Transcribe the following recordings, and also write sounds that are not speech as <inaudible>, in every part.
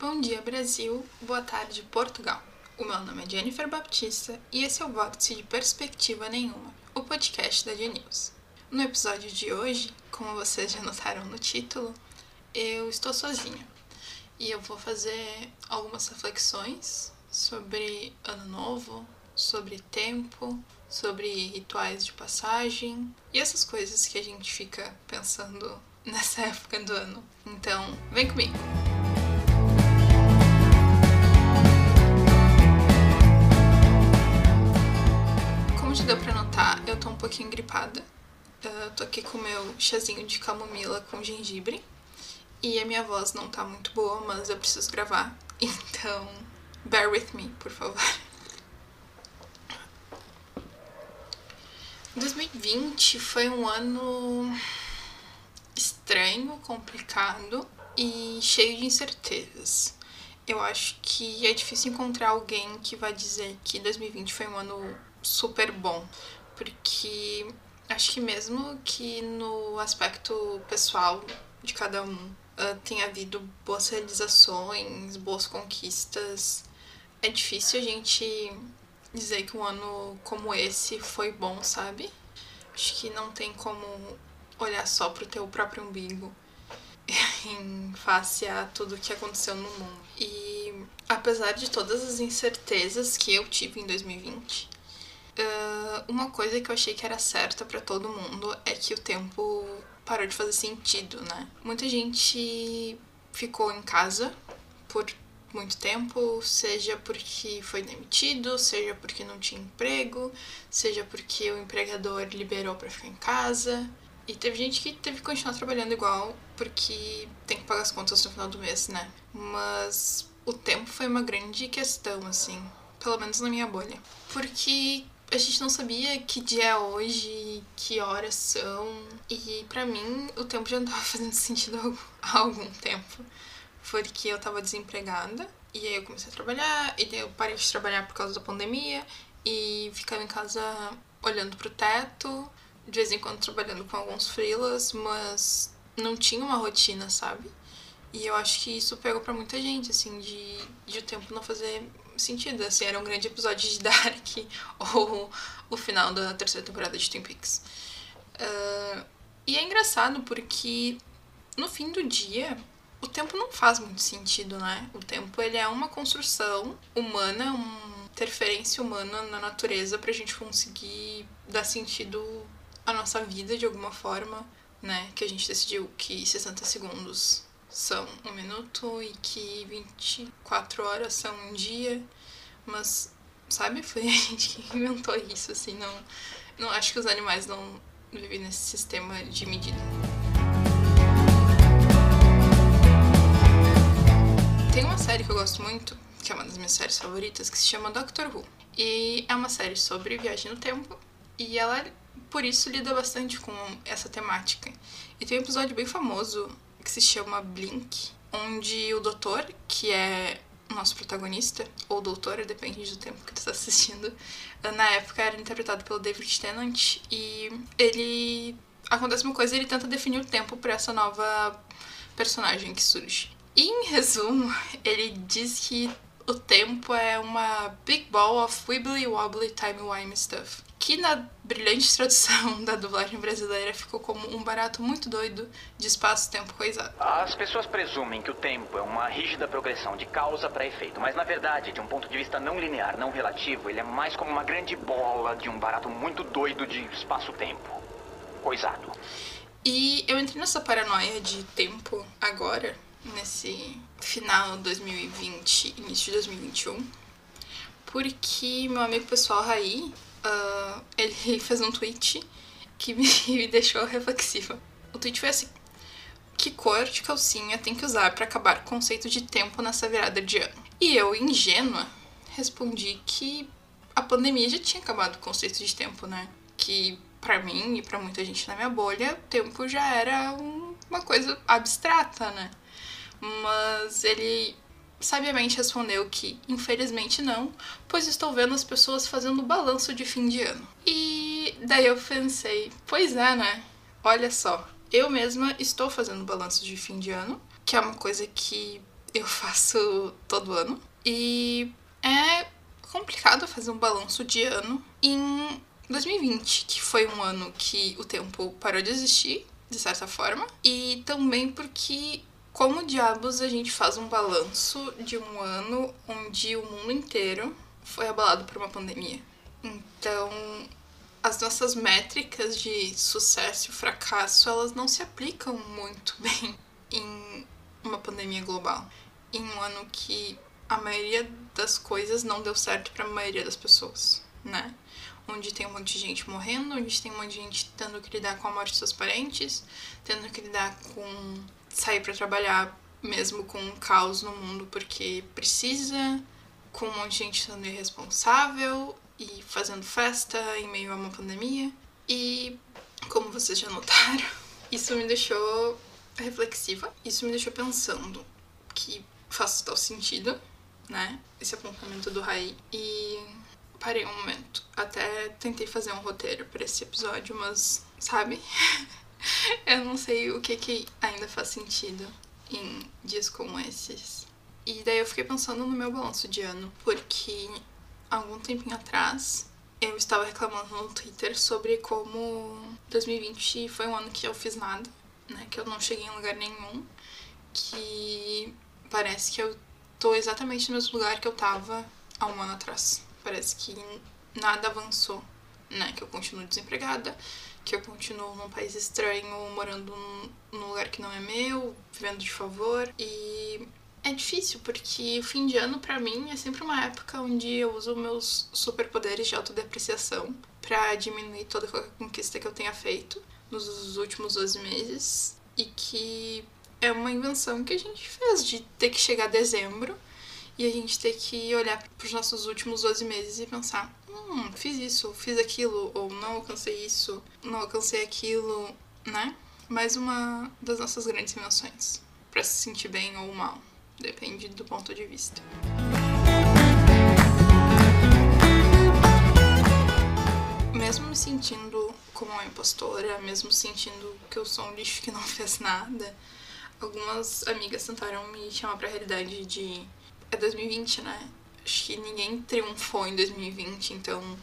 Bom dia, Brasil. Boa tarde, Portugal. O meu nome é Jennifer Baptista e esse é o Vórtice de Perspectiva Nenhuma, o podcast da News. No episódio de hoje, como vocês já notaram no título, eu estou sozinha e eu vou fazer algumas reflexões sobre Ano Novo, sobre tempo, sobre rituais de passagem e essas coisas que a gente fica pensando <laughs> nessa época do ano. Então, vem comigo! Deu pra notar, eu tô um pouquinho gripada. Eu tô aqui com meu chazinho de camomila com gengibre. E a minha voz não tá muito boa, mas eu preciso gravar. <laughs> Então, bear with me, por favor. 2020 foi um ano estranho, complicado e cheio de incertezas. Eu acho que é difícil encontrar alguém que vai dizer que 2020 foi um ano super bom, porque acho que mesmo que no aspecto pessoal de cada um uh, tenha havido boas realizações, boas conquistas, é difícil a gente dizer que um ano como esse foi bom, sabe? Acho que não tem como olhar só pro teu próprio umbigo <laughs> em face a tudo que aconteceu no mundo. E apesar de todas as incertezas que eu tive em 2020, uma coisa que eu achei que era certa para todo mundo é que o tempo parou de fazer sentido, né? Muita gente ficou em casa por muito tempo, seja porque foi demitido, seja porque não tinha emprego, seja porque o empregador liberou para ficar em casa. E teve gente que teve que continuar trabalhando igual, porque tem que pagar as contas no final do mês, né? Mas o tempo foi uma grande questão, assim, pelo menos na minha bolha. Porque a gente não sabia que dia é hoje, que horas são. E para mim o tempo já não tava <laughs> fazendo sentido há algum tempo porque eu tava desempregada. E aí eu comecei a trabalhar, e daí eu parei de trabalhar por causa da pandemia e ficava em casa olhando pro teto, de vez em quando trabalhando com alguns freelas, mas não tinha uma rotina, sabe? E eu acho que isso pegou para muita gente, assim, de, de o tempo não fazer sentido. Assim, era um grande episódio de Dark <laughs> ou o final da terceira temporada de Twin Peaks. Uh, e é engraçado porque no fim do dia o tempo não faz muito sentido, né? O tempo ele é uma construção humana, uma interferência humana na natureza pra gente conseguir dar sentido à nossa vida de alguma forma, né? Que a gente decidiu que 60 segundos são um minuto e que 24 horas são um dia, mas sabe, foi <laughs> a gente que inventou isso, assim, não, não acho que os animais não vivem nesse sistema de medida. Tem uma série que eu gosto muito, que é uma das minhas séries favoritas, que se chama Doctor Who. E é uma série sobre viagem no tempo, e ela, por isso, lida bastante com essa temática. E tem um episódio bem famoso que se chama Blink, onde o doutor, que é nosso protagonista, ou doutora, depende do tempo que tu está assistindo, na época era interpretado pelo David Tennant, e ele. Acontece uma coisa, ele tenta definir o tempo para essa nova personagem que surge. E, em resumo, ele diz que o tempo é uma big ball of wibbly wobbly timey-wimey stuff. Que na brilhante tradução <laughs> da dublagem brasileira ficou como um barato muito doido de espaço-tempo coisado. As pessoas presumem que o tempo é uma rígida progressão de causa para efeito, mas na verdade, de um ponto de vista não linear, não relativo, ele é mais como uma grande bola de um barato muito doido de espaço-tempo. Coisado. E eu entrei nessa paranoia de tempo agora, nesse final de 2020, início de 2021, porque meu amigo pessoal Raí, uh, ele <laughs> fez um tweet que <laughs> me deixou reflexiva. O tweet foi assim: Que cor de calcinha tem que usar para acabar o conceito de tempo nessa virada de ano? E eu, ingênua, respondi que a pandemia já tinha acabado o conceito de tempo, né? Que para mim e para muita gente na minha bolha, o tempo já era um, uma coisa abstrata, né? mas ele sabiamente respondeu que infelizmente não, pois estou vendo as pessoas fazendo balanço de fim de ano. E daí eu pensei, pois é, né? Olha só, eu mesma estou fazendo balanço de fim de ano, que é uma coisa que eu <laughs> faço todo ano. E é complicado fazer um balanço de ano em 2020, que foi um ano que o tempo parou de existir, de certa forma, e também porque como diabos a gente faz um balanço de um ano onde o mundo inteiro foi abalado por uma pandemia. Então, as nossas métricas de sucesso e fracasso, elas não se aplicam muito <laughs> bem em uma pandemia global. Em um ano que a maioria das coisas não deu certo para a maioria das pessoas, né? Onde tem um monte de gente morrendo, onde tem um monte de gente tendo que lidar com a morte dos seus parentes, tendo que lidar com sair para trabalhar mesmo com um caos no mundo porque precisa, com um monte de gente sendo irresponsável e fazendo festa em meio a uma pandemia. E como vocês já notaram, <laughs> isso me deixou reflexiva, isso me deixou pensando que faz tal sentido, né? Esse apontamento do Rai. E parei um momento. Até tentei fazer um roteiro para esse episódio, mas, sabe? <laughs> <laughs> eu não sei o que, que ainda faz sentido em dias como esses. E daí eu fiquei pensando no meu balanço de ano, porque algum tempinho atrás eu estava reclamando no Twitter sobre como 2020 foi um ano que eu fiz nada, né? Que eu não cheguei em lugar nenhum, que parece que eu tô exatamente no mesmo lugar que eu tava há um ano atrás. Parece que nada avançou, né? Que eu continuo desempregada, que eu continuo num país estranho, morando num lugar que não é meu, vivendo de favor. E é difícil, porque o fim de ano para mim é sempre uma época onde eu uso meus superpoderes de autodepreciação para diminuir toda conquista que eu tenha feito nos últimos 12 meses e que é uma invenção que a gente fez de ter que chegar a dezembro e a gente ter que olhar para os nossos últimos 12 meses e pensar: hum, fiz isso, fiz aquilo, ou não alcancei isso, não alcancei aquilo, né? Mais uma das nossas grandes invenções. Para se sentir bem ou mal, depende do ponto de vista. Mesmo me sentindo como uma impostora, mesmo sentindo que eu sou um lixo que não <laughs> fez nada, algumas amigas tentaram me chamar pra realidade de é 2020, né? Acho que ninguém triunfou em 2020, então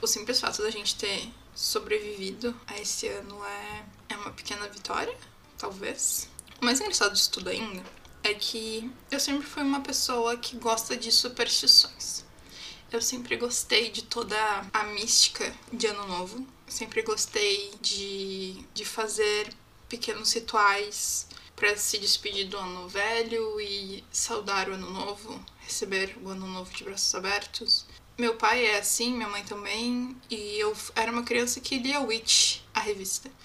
o simples fato da gente ter sobrevivido a esse ano é, é uma pequena vitória, talvez. O mais engraçado disso tudo ainda é que eu sempre fui uma pessoa que gosta de superstições. Eu sempre gostei de toda a mística de Ano Novo. sempre gostei de, de fazer pequenos rituais para se despedir do ano velho e saudar o ano novo, receber o ano novo de braços abertos. Meu pai é assim, minha mãe também, e eu era uma criança que lia Witch, a revista. <laughs>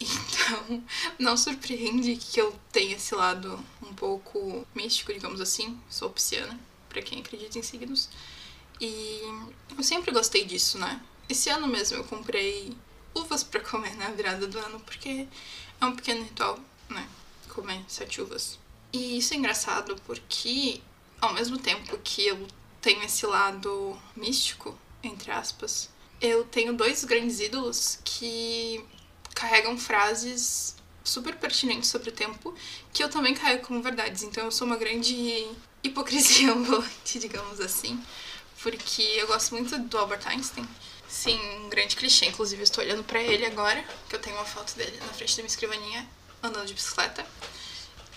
Então, não surpreende que eu tenha esse lado um pouco místico, digamos assim. Sou pisciana, para quem acredita em signos. E eu sempre gostei disso, né? Esse ano mesmo eu comprei uvas para comer na virada do ano, porque é um pequeno ritual, né? Comer sete uvas. E isso é engraçado porque, ao mesmo tempo que eu tenho esse lado místico, entre aspas, eu tenho dois grandes ídolos que carregam frases super pertinentes sobre o tempo que eu também carrego como verdades. Então eu sou uma grande hipocrisia <laughs> ambulante, digamos assim, porque eu gosto muito do Albert Einstein. Sim, um grande clichê. Inclusive, eu estou olhando para ele agora, que eu tenho uma foto dele na frente da minha escrivaninha andando de bicicleta.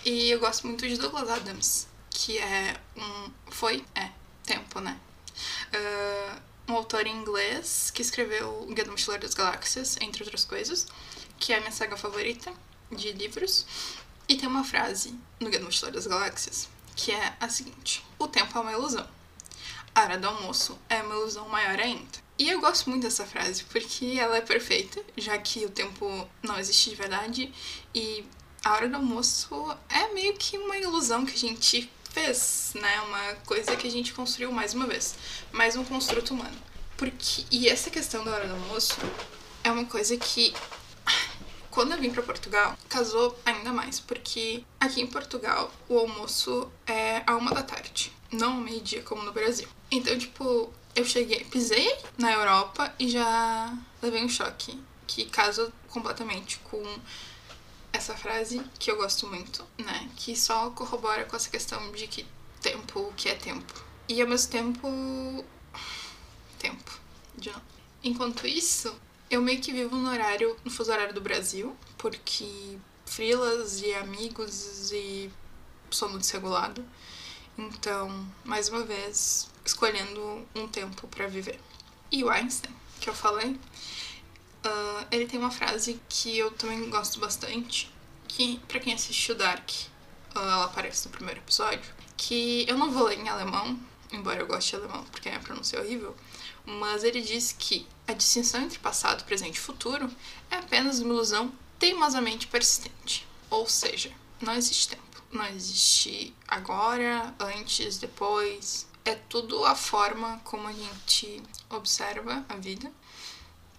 E eu gosto muito de Douglas Adams, que é um. Foi? É, tempo, né? Uh, um autor inglês que escreveu O Guia do Mochileiro das Galáxias, entre outras coisas, que é a minha saga favorita de livros. E tem uma frase no Guia do Mochileiro das Galáxias que é a seguinte: O tempo é uma ilusão. A hora do almoço é uma ilusão maior ainda. E eu gosto muito dessa frase porque ela é perfeita, já que o tempo não existe de verdade e a hora do almoço é meio que uma ilusão que a gente fez, né? Uma coisa que a gente construiu mais uma vez, mais um construto humano. Porque e essa questão da hora do almoço é uma coisa que <sighs> quando eu vim para Portugal, casou ainda mais, porque aqui em Portugal o almoço é a uma da tarde, não meio-dia como no Brasil. Então, tipo, eu cheguei, pisei na Europa e já levei um choque que casa completamente com essa frase que eu gosto muito, né? Que só corrobora com essa questão de que tempo, o que é tempo. E ao mesmo tempo. Tempo. De novo. Enquanto isso, eu meio que vivo no horário, no fuso horário do Brasil, porque frilas e amigos e sono desregulado. Então, mais uma vez, escolhendo um tempo para viver. E o Einstein, que eu falei, uh, ele tem uma frase que eu também gosto bastante, que para quem assistiu Dark, uh, ela aparece no primeiro episódio, que eu não vou ler em alemão, embora eu goste de alemão, porque a pronúncia é horrível, mas ele diz que a distinção entre passado, presente e futuro é apenas uma ilusão teimosamente persistente. Ou seja, não existe tempo. Não existe agora, antes, depois. É tudo a forma como a gente observa a vida,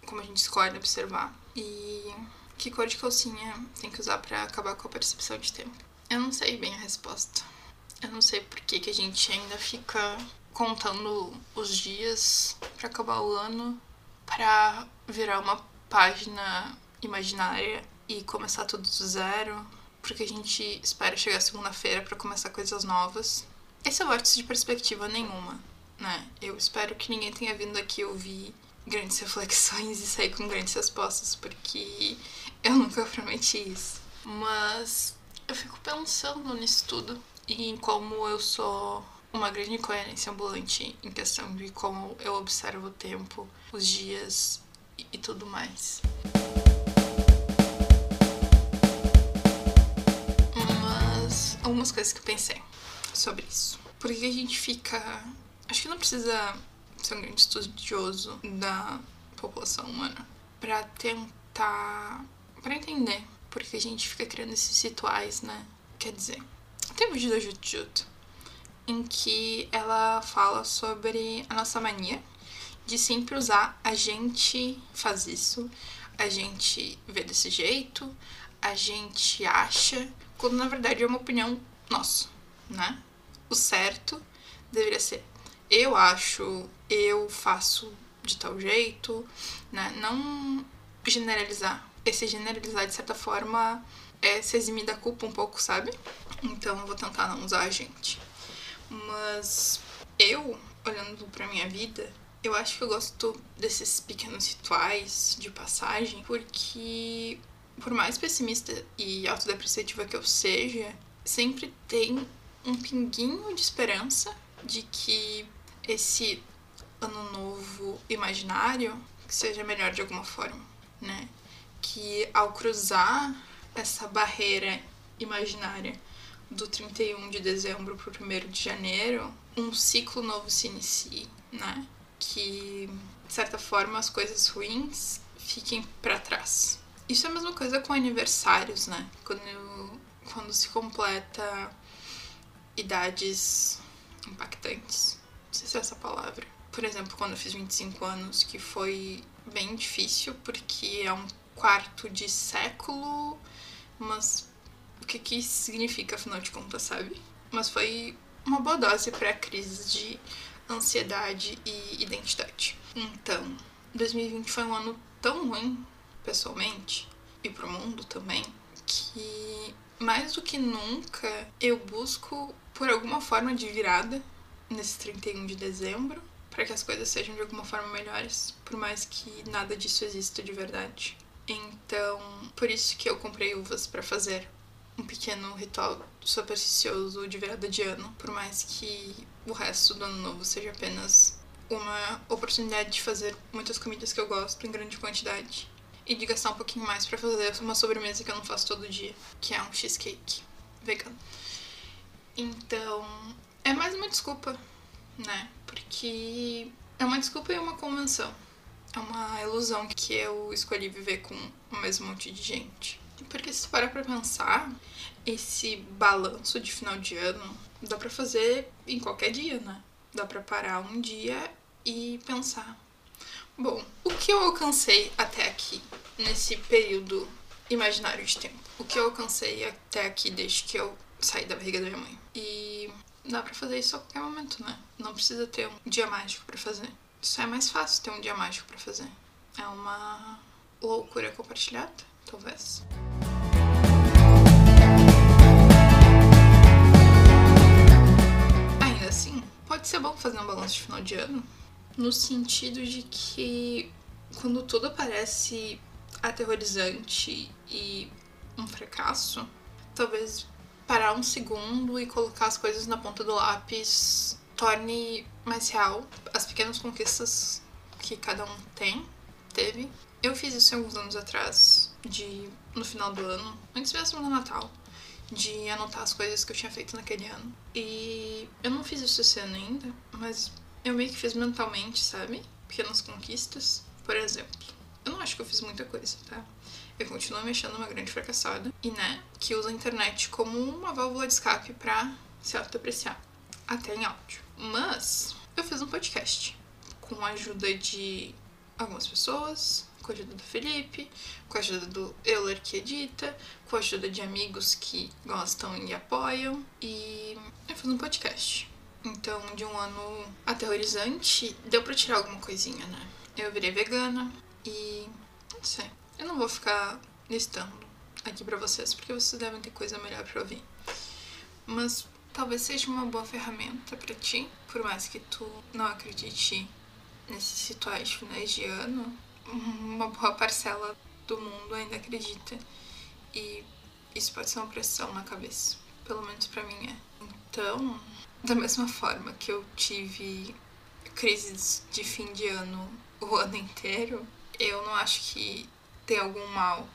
como a gente escolhe observar. E que cor de calcinha tem que usar para acabar com a percepção de tempo? Eu não sei bem a resposta. Eu não sei por que, que a gente ainda fica contando os dias para acabar o ano para virar uma página imaginária e começar tudo do zero, porque a gente espera chegar segunda-feira para começar coisas novas. Esse é o vórtice de perspectiva nenhuma, né? Eu espero que ninguém tenha vindo aqui ouvir grandes <laughs> reflexões e sair com grandes respostas, porque eu nunca prometi isso. Mas eu fico pensando nisso tudo e em como eu sou uma grande incoerência ambulante em questão de como eu observo o tempo, os dias e, e tudo mais. Algumas coisas que eu pensei sobre isso. Por que a gente fica. Acho que não precisa ser um grande estudioso da população humana para tentar. para entender por que a gente fica criando esses rituais, né? Quer dizer, tem um vídeo da Jutjut em que ela fala sobre a nossa mania de sempre usar a gente faz isso, a gente vê desse jeito, a gente acha, quando na verdade é uma opinião nossa, né? O certo deveria ser eu acho, eu faço de tal jeito, né? Não generalizar. Esse generalizar, de certa forma, é se eximir da culpa um pouco, sabe? Então eu vou tentar não usar a gente. Mas eu, olhando pra minha vida, eu acho que eu gosto desses pequenos rituais de passagem, porque por mais pessimista e autodepreciativa que eu seja, sempre tem um pinguinho de esperança de que esse ano novo imaginário seja melhor de alguma forma, né? Que ao cruzar essa barreira imaginária do 31 de dezembro para o 1 de janeiro, um ciclo novo se inicie, né? Que, de certa forma, as coisas ruins fiquem para trás. Isso é a mesma coisa com aniversários, né? Quando, quando se completa idades impactantes. Não sei se é essa palavra. Por exemplo, quando eu fiz 25 anos, que foi bem difícil, porque é um quarto de século, mas o que, que isso significa, afinal de contas, sabe? Mas foi uma boa dose para crises de ansiedade e identidade. Então, 2020 foi um ano tão ruim, pessoalmente, e pro mundo também, que mais do que nunca eu busco por alguma forma de virada nesse 31 de dezembro para que as coisas sejam de alguma forma melhores, por mais que nada disso exista de verdade. Então, por isso que eu comprei uvas para fazer um pequeno ritual supersticioso de virada de ano, por mais que o resto do ano novo seja apenas uma oportunidade de fazer muitas comidas que eu gosto em grande quantidade e de gastar um pouquinho mais para fazer uma sobremesa que eu não faço todo dia, que é um cheesecake vegano. Então, é mais uma desculpa, né? Porque é uma desculpa e uma convenção. É uma ilusão que eu escolhi viver com o mesmo monte de gente. Porque se parar pra pensar, esse balanço de final de ano dá pra fazer em qualquer dia, né? Dá pra parar um dia e pensar. Bom, o que eu alcancei até aqui, nesse período imaginário de tempo? O que eu alcancei até aqui desde que eu saí da barriga da minha mãe? E dá pra fazer isso a qualquer momento, né? Não precisa ter um dia mágico para fazer. Isso é mais fácil ter um dia mágico para fazer. É uma loucura compartilhada, talvez. Ainda assim, pode ser bom fazer um balanço de final de ano, no sentido de que quando tudo parece aterrorizante e um fracasso, talvez parar um segundo e colocar as coisas na ponta do lápis torne mais real as pequenas conquistas que cada um tem, teve. Eu fiz isso alguns anos atrás, de no final do ano, antes mesmo do Natal, de anotar as coisas que eu tinha feito naquele ano. E eu não fiz isso esse ano ainda, mas eu meio que fiz mentalmente, sabe? Pequenas conquistas. Por exemplo, eu não acho que eu fiz muita coisa, tá? Eu continuo mexendo numa grande fracassada e, né, que usa a internet como uma válvula de escape pra se autodepreciar, até em áudio. Mas eu fiz um podcast com a ajuda de algumas pessoas, com a ajuda do Felipe, com a ajuda do Euler que edita, com a ajuda de amigos que gostam e apoiam. E eu fiz um podcast. Então, de um ano aterrorizante, deu pra tirar alguma coisinha, né? Eu virei vegana e. não sei. Eu não vou ficar listando aqui pra vocês, porque vocês devem ter coisa melhor pra ouvir. Mas talvez seja uma boa ferramenta para ti, por mais que tu não acredite nesses rituais finais de ano, uma boa parcela do mundo ainda acredita. E isso pode ser uma pressão na cabeça. Pelo menos para mim é. Então, da mesma forma que eu tive crises de fim de ano o <laughs> ano inteiro, eu não acho que tem algum mal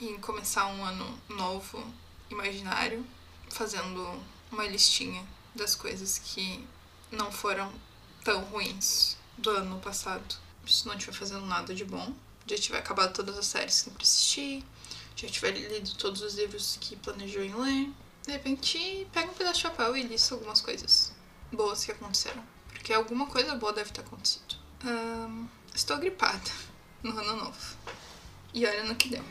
em começar um ano novo, imaginário, fazendo uma listinha das coisas que não foram tão ruins do ano passado. Se não estiver fazendo nada de bom, já tiver acabado todas as séries que pra assistir, já tiver lido todos os livros que planejou em ler, de repente pega um pedaço de papel e lista algumas coisas boas que aconteceram. Porque alguma coisa boa deve ter acontecido. Estou gripada <laughs> no ano novo. E olha no que deu.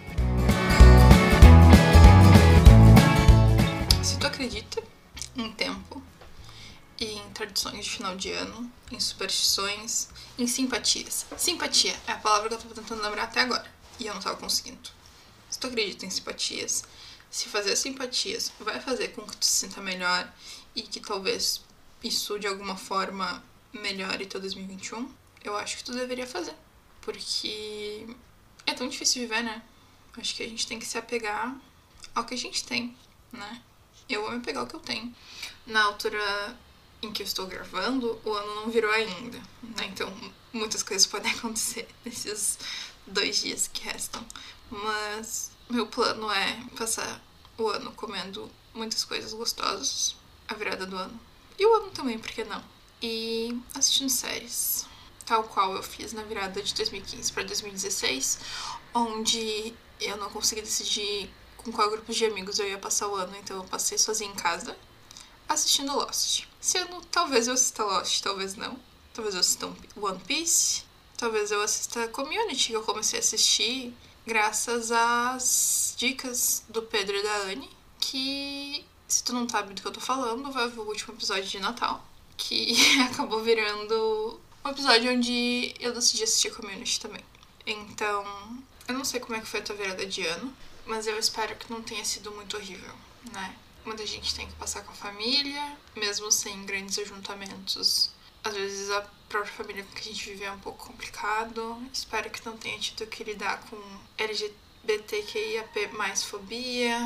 Se tu acredita em tempo e em tradições de final de ano, em superstições, em simpatias. Simpatia é a palavra que eu tô tentando lembrar até agora e eu não tava conseguindo. Se tu acredita em simpatias, se fazer simpatias vai fazer com que tu se sinta melhor e que talvez isso de alguma forma melhore teu 2021, eu acho que tu deveria fazer. Porque é tão difícil viver, né? Acho que a gente tem que se apegar ao que a gente tem, né? Eu vou me apegar ao que eu tenho. Na altura em que eu estou gravando, o ano não virou ainda, né? Então, muitas coisas podem <laughs> acontecer nesses dois dias que restam. Mas meu plano é passar o ano comendo muitas coisas gostosas, a virada do ano. E o ano também, por que não? E assistindo séries tal qual eu fiz na virada de 2015 para 2016, onde eu não consegui decidir com qual grupo de amigos eu ia passar o ano, então eu passei sozinha em casa assistindo Lost. Esse ano talvez eu assista Lost, talvez não. Talvez eu assista One Piece, talvez eu assista Community, que eu comecei a assistir graças às dicas do Pedro e da Anne, que se tu não sabe do que eu tô falando, vai ver o último episódio de Natal, que <laughs> acabou virando um episódio onde eu decidi assistir Community também. Então, eu não sei como é que foi a tua virada de ano, mas eu espero que não tenha sido muito horrível, né? Muita gente tem que passar com a família, mesmo sem grandes ajuntamentos. Às vezes a própria família que a gente vive é um pouco complicado. Espero que não tenha tido que lidar com LGBTQIAP mais fobia,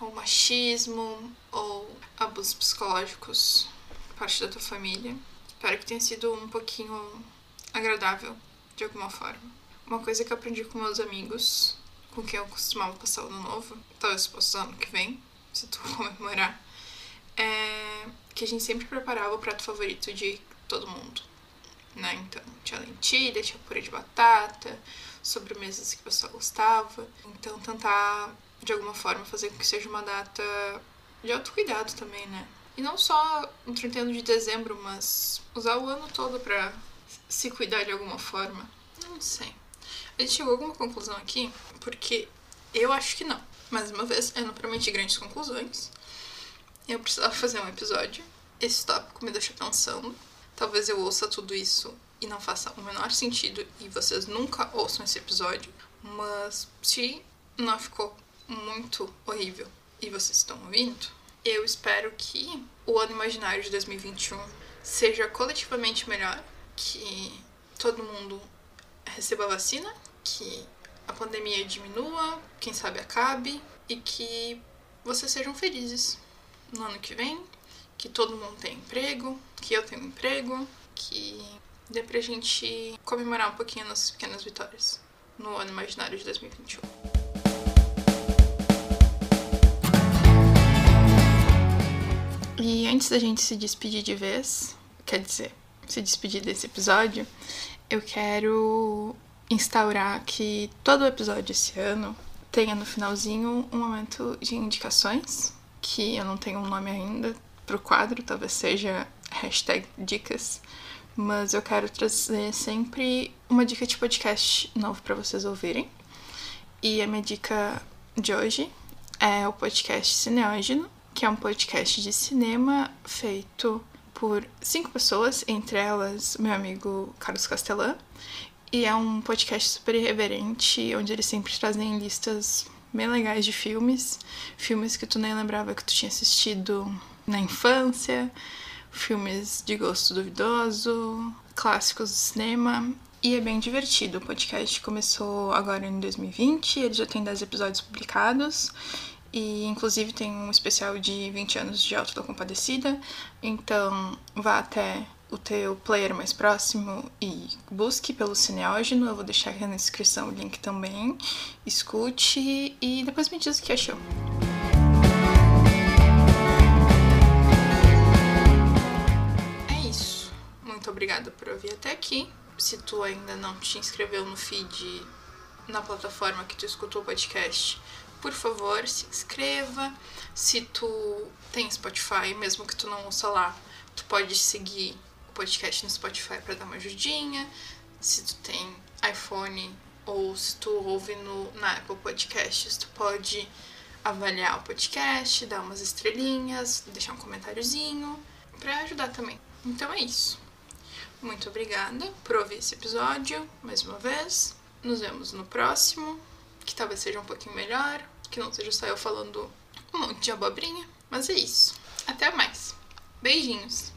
ou machismo, ou abusos psicológicos por parte da tua família. Espero que tenha sido um pouquinho agradável, de alguma forma. Uma coisa que eu aprendi com meus amigos, com quem eu costumava passar o ano novo, talvez possa ano que vem, se tu <laughs> comemorar, é que a gente sempre preparava o prato favorito de todo mundo. Né? Então, tinha lentilha, tinha purê de batata, sobremesas que o pessoal gostava. Então, tentar, de alguma forma, fazer com que seja uma data de autocuidado também, né? E não só no 31 de dezembro, mas usar o ano todo pra se cuidar de alguma forma. Não sei. A gente chegou a alguma conclusão aqui? Porque eu acho que não. Mais uma vez, eu não prometi grandes conclusões. Eu precisava fazer um episódio. Esse tópico me deixa pensando. Talvez eu ouça tudo isso e não faça o menor sentido e vocês nunca ouçam esse episódio. Mas se não ficou muito horrível e vocês estão ouvindo, eu espero que o ano imaginário de 2021 seja coletivamente melhor, que todo mundo receba a vacina, que a pandemia diminua, quem sabe acabe e que vocês sejam felizes no ano que vem, que todo mundo tenha emprego, que eu tenha um emprego, que dê pra gente comemorar um pouquinho nossas pequenas vitórias no ano imaginário de 2021. E antes da gente se despedir de vez, quer dizer, se despedir desse episódio, eu quero instaurar que todo episódio esse ano tenha no finalzinho um momento de indicações, que eu não tenho um nome ainda pro quadro, talvez seja hashtag dicas, mas eu quero trazer sempre uma dica de podcast novo para vocês ouvirem. E a minha dica de hoje é o podcast Cineógeno, que é um podcast de cinema feito por cinco pessoas, entre elas meu amigo Carlos Castelã. E é um podcast super irreverente, onde eles sempre trazem listas bem legais de filmes, filmes que tu nem lembrava que tu tinha assistido na infância, filmes de gosto duvidoso, clássicos do cinema. E é bem divertido. O podcast começou agora em 2020, ele já tem 10 episódios publicados. E inclusive tem um especial de 20 anos de Alto da Compadecida. Então vá até o teu player mais próximo e busque pelo Cineógeno. Eu vou deixar aqui na descrição o link também. Escute e depois me diz o que achou. Obrigada por ouvir até aqui. Se tu ainda não te inscreveu no feed na plataforma que tu escutou o podcast, por favor, se inscreva. Se tu tem Spotify, mesmo que tu não ouça lá, tu pode seguir o podcast no Spotify para dar uma ajudinha. Se tu tem iPhone ou se tu ouve no, na Apple Podcasts, tu pode avaliar o podcast, dar umas estrelinhas, deixar um comentáriozinho para ajudar também. Então é isso. Muito obrigada por ouvir esse episódio mais uma vez. Nos vemos no próximo, que talvez seja um pouquinho melhor, que não seja só eu falando um monte de abobrinha. Mas é isso. Até mais. Beijinhos.